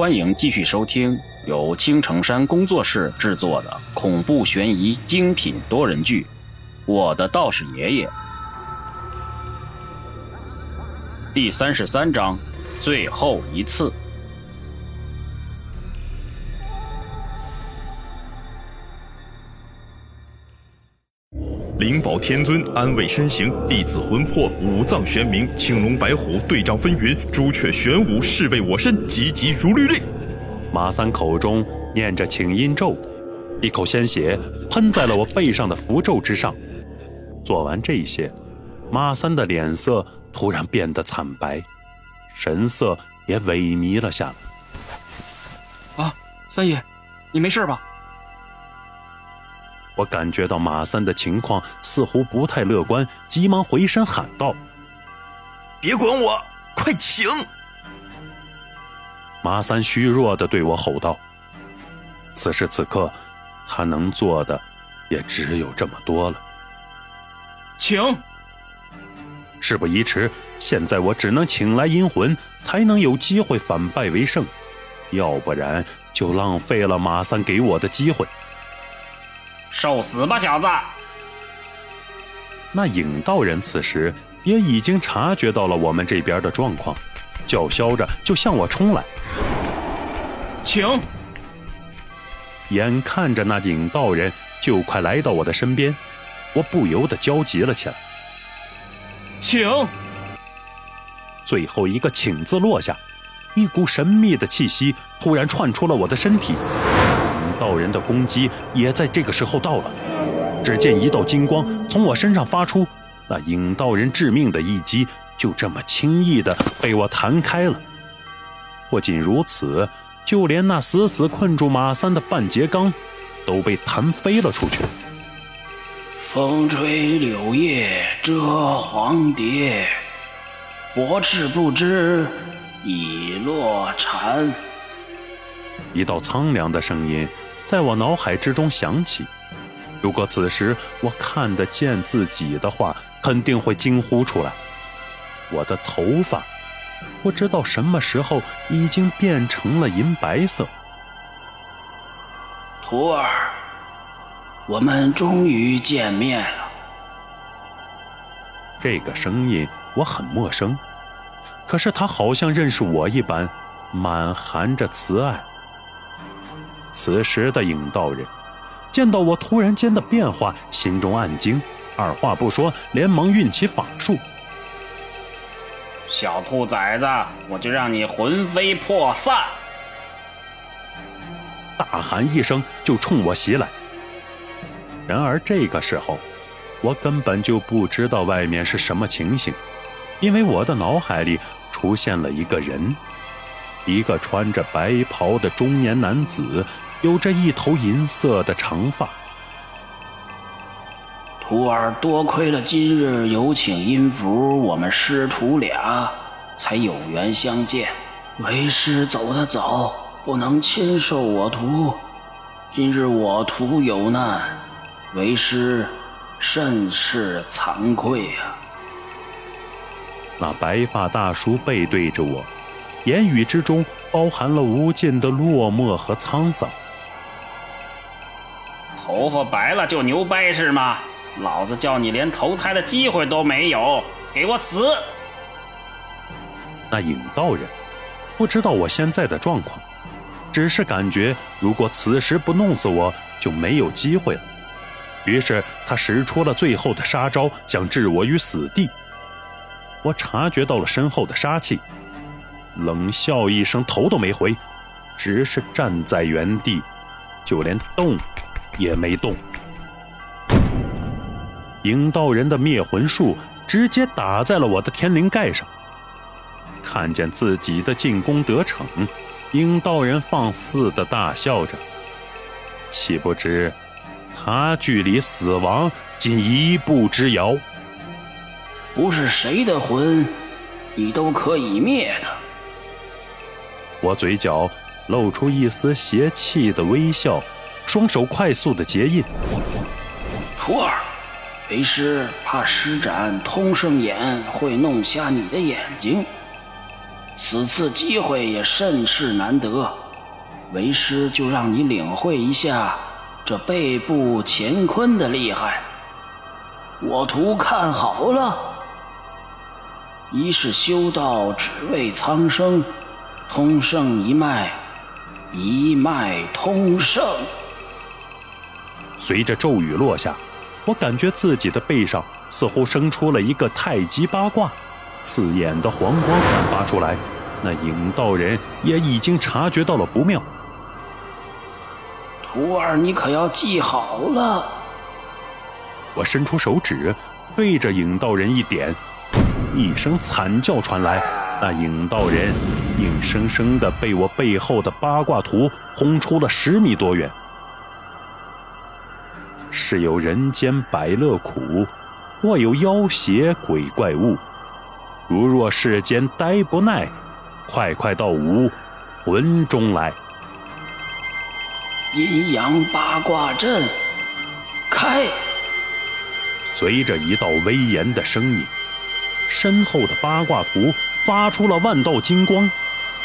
欢迎继续收听由青城山工作室制作的恐怖悬疑精品多人剧《我的道士爷爷》第三十三章：最后一次。灵宝天尊安慰身形，弟子魂魄五脏玄冥，青龙白虎对仗纷纭，朱雀玄武侍卫我身，急急如律令。马三口中念着请阴咒，一口鲜血喷在了我背上的符咒之上。做完这些，马三的脸色突然变得惨白，神色也萎靡了下来。啊，三爷，你没事吧？我感觉到马三的情况似乎不太乐观，急忙回身喊道：“别管我，快请！”马三虚弱的对我吼道：“此时此刻，他能做的也只有这么多了。”请。事不宜迟，现在我只能请来阴魂，才能有机会反败为胜，要不然就浪费了马三给我的机会。受死吧，小子！那影道人此时也已经察觉到了我们这边的状况，叫嚣着就向我冲来。请！眼看着那影道人就快来到我的身边，我不由得焦急了起来。请！最后一个“请”字落下，一股神秘的气息突然窜出了我的身体。道人的攻击也在这个时候到了，只见一道金光从我身上发出，那影道人致命的一击就这么轻易的被我弹开了。不仅如此，就连那死死困住马三的半截钢都被弹飞了出去。风吹柳叶遮黄蝶，薄翅不知已落蝉。一道苍凉的声音。在我脑海之中响起，如果此时我看得见自己的话，肯定会惊呼出来。我的头发不知道什么时候已经变成了银白色。徒儿，我们终于见面了。这个声音我很陌生，可是他好像认识我一般，满含着慈爱。此时的影道人见到我突然间的变化，心中暗惊，二话不说，连忙运起法术。小兔崽子，我就让你魂飞魄散！大喊一声，就冲我袭来。然而这个时候，我根本就不知道外面是什么情形，因为我的脑海里出现了一个人。一个穿着白袍的中年男子，有着一头银色的长发。徒儿多亏了今日有请音符，我们师徒俩才有缘相见。为师走得早，不能亲授我徒。今日我徒有难，为师甚是惭愧啊！那白发大叔背对着我。言语之中包含了无尽的落寞和沧桑。头发白了就牛掰是吗？老子叫你连投胎的机会都没有，给我死！那影道人不知道我现在的状况，只是感觉如果此时不弄死我就没有机会了。于是他使出了最后的杀招，想置我于死地。我察觉到了身后的杀气。冷笑一声，头都没回，只是站在原地，就连动也没动。影道人的灭魂术直接打在了我的天灵盖上。看见自己的进攻得逞，影道人放肆的大笑着，岂不知他距离死亡仅一步之遥。不是谁的魂，你都可以灭的。我嘴角露出一丝邪气的微笑，双手快速的结印。徒儿，为师怕施展通圣眼会弄瞎你的眼睛，此次机会也甚是难得，为师就让你领会一下这背部乾坤的厉害。我徒看好了，一是修道只为苍生，通圣一脉，一脉通圣。随着咒语落下，我感觉自己的背上似乎生出了一个太极八卦。刺眼的黄光散发出来，那影道人也已经察觉到了不妙。徒儿，你可要记好了！我伸出手指，对着影道人一点，一声惨叫传来，那影道人硬生生的被我背后的八卦图轰出了十米多远。是有人间百乐苦，或有妖邪鬼怪物。如若世间呆不耐，快快到吾魂中来。阴阳八卦阵开。随着一道威严的声音，身后的八卦图发出了万道金光，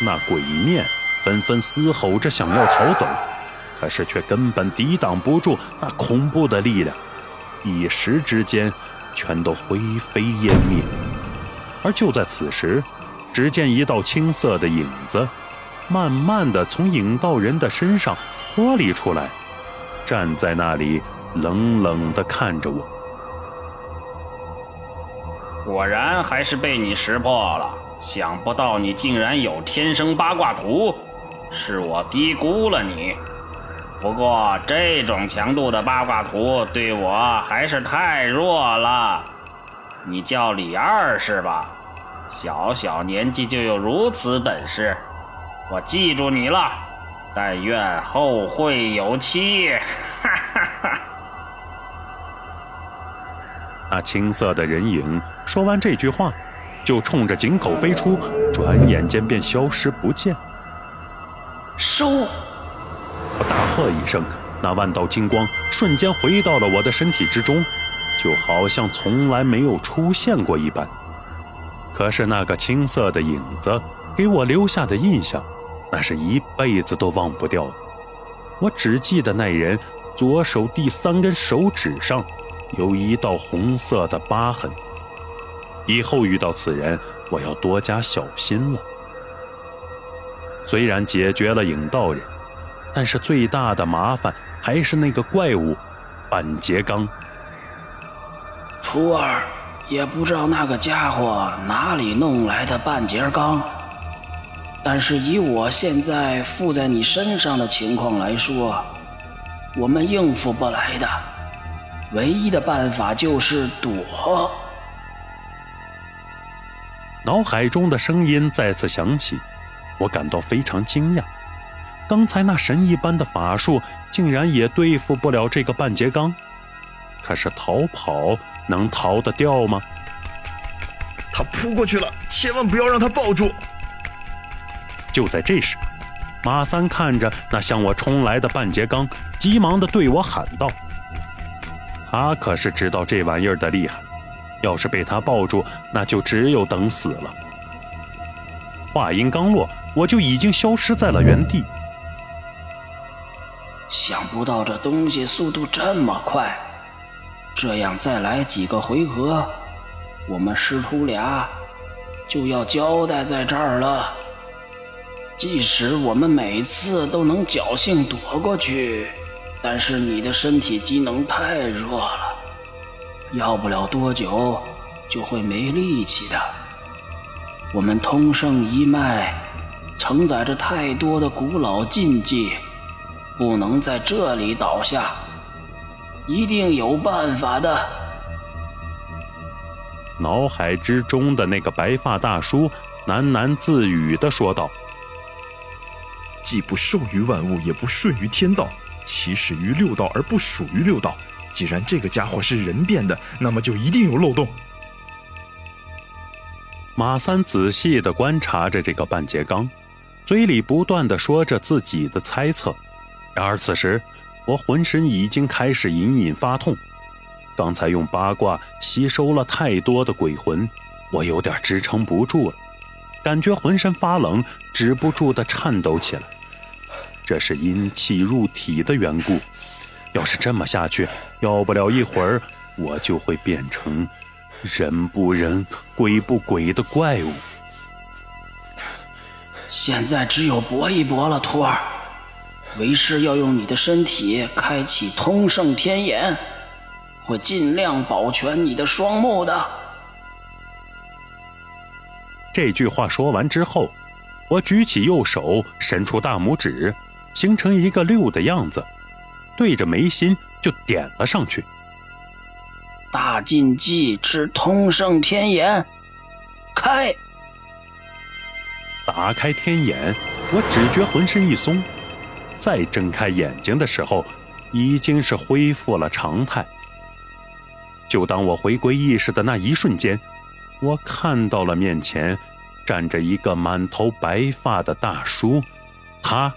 那鬼面纷纷嘶吼着想要逃走，可是却根本抵挡不住那恐怖的力量，一时之间全都灰飞烟灭。而就在此时，只见一道青色的影子，慢慢的从影道人的身上脱离出来，站在那里，冷冷的看着我。果然还是被你识破了，想不到你竟然有天生八卦图，是我低估了你。不过这种强度的八卦图对我还是太弱了。你叫李二是吧？小小年纪就有如此本事，我记住你了。但愿后会有期。哈哈哈！那青色的人影说完这句话，就冲着井口飞出，转眼间便消失不见。收！我大喝一声，那万道金光瞬间回到了我的身体之中，就好像从来没有出现过一般。可是那个青色的影子给我留下的印象，那是一辈子都忘不掉的。我只记得那人左手第三根手指上有一道红色的疤痕。以后遇到此人，我要多加小心了。虽然解决了影道人，但是最大的麻烦还是那个怪物半截刚。徒儿。也不知道那个家伙哪里弄来的半截钢，但是以我现在附在你身上的情况来说，我们应付不来的。唯一的办法就是躲。脑海中的声音再次响起，我感到非常惊讶。刚才那神一般的法术，竟然也对付不了这个半截钢。可是逃跑。能逃得掉吗？他扑过去了，千万不要让他抱住。就在这时，马三看着那向我冲来的半截钢，急忙的对我喊道：“他可是知道这玩意儿的厉害，要是被他抱住，那就只有等死了。”话音刚落，我就已经消失在了原地。想不到这东西速度这么快。这样再来几个回合，我们师徒俩就要交代在这儿了。即使我们每次都能侥幸躲过去，但是你的身体机能太弱了，要不了多久就会没力气的。我们通圣一脉承载着太多的古老禁忌，不能在这里倒下。一定有办法的。脑海之中的那个白发大叔喃喃自语的说道：“既不受于万物，也不顺于天道，其始于六道而不属于六道。既然这个家伙是人变的，那么就一定有漏洞。”马三仔细的观察着这个半截钢，嘴里不断的说着自己的猜测。然而此时。我浑身已经开始隐隐发痛，刚才用八卦吸收了太多的鬼魂，我有点支撑不住了。感觉浑身发冷，止不住的颤抖起来。这是阴气入体的缘故。要是这么下去，要不了一会儿，我就会变成人不人、鬼不鬼的怪物。现在只有搏一搏了，徒儿。为师要用你的身体开启通圣天眼，会尽量保全你的双目的。这句话说完之后，我举起右手，伸出大拇指，形成一个六的样子。对着眉心就点了上去。大禁忌之通圣天眼，开！打开天眼，我只觉浑身一松，再睁开眼睛的时候，已经是恢复了常态。就当我回归意识的那一瞬间，我看到了面前站着一个满头白发的大叔，他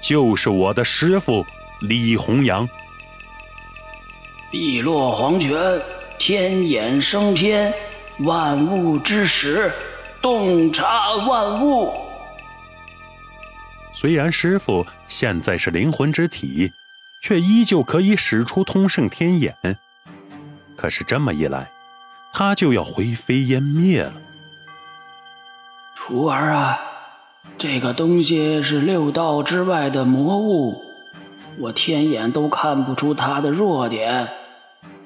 就是我的师傅。李弘阳，碧落黄泉，天眼升天，万物之始，洞察万物。虽然师傅现在是灵魂之体，却依旧可以使出通圣天眼。可是这么一来，他就要灰飞烟灭了。徒儿啊，这个东西是六道之外的魔物。我天眼都看不出他的弱点，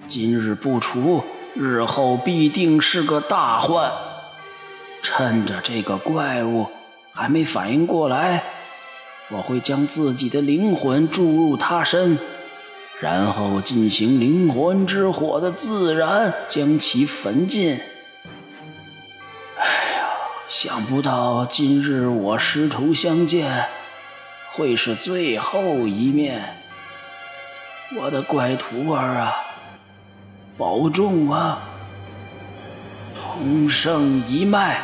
今日不除，日后必定是个大患。趁着这个怪物还没反应过来，我会将自己的灵魂注入他身，然后进行灵魂之火的自燃，将其焚尽。哎呀，想不到今日我师徒相见。会是最后一面，我的乖徒儿啊，保重啊！通圣一脉，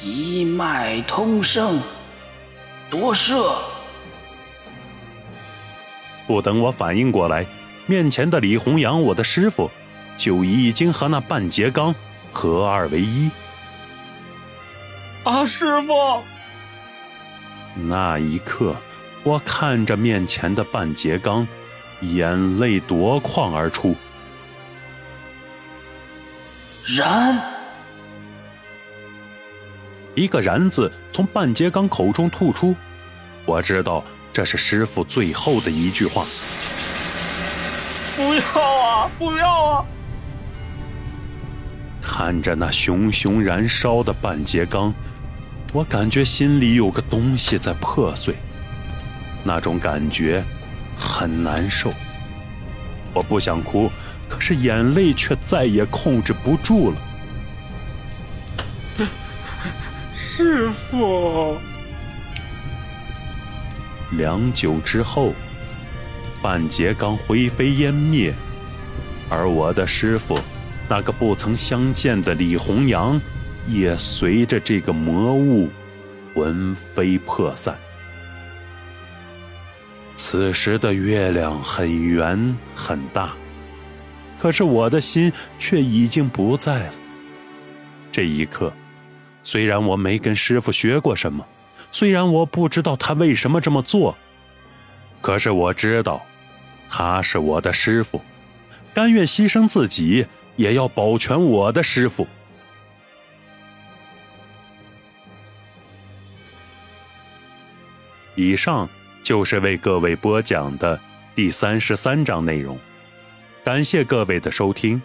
一脉通圣，夺舍。不等我反应过来，面前的李洪阳，我的师傅，就已经和那半截钢合二为一。啊，师傅！那一刻，我看着面前的半截缸，眼泪夺眶而出。燃！一个“燃”字从半截缸口中吐出，我知道这是师傅最后的一句话。不要啊！不要啊！看着那熊熊燃烧的半截钢。我感觉心里有个东西在破碎，那种感觉很难受。我不想哭，可是眼泪却再也控制不住了。师傅，良久之后，半截刚灰飞烟灭，而我的师傅，那个不曾相见的李红阳。也随着这个魔物魂飞魄散。此时的月亮很圆很大，可是我的心却已经不在了。这一刻，虽然我没跟师傅学过什么，虽然我不知道他为什么这么做，可是我知道，他是我的师傅，甘愿牺牲自己也要保全我的师傅。以上就是为各位播讲的第三十三章内容，感谢各位的收听，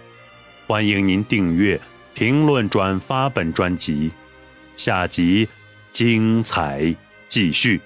欢迎您订阅、评论、转发本专辑，下集精彩继续。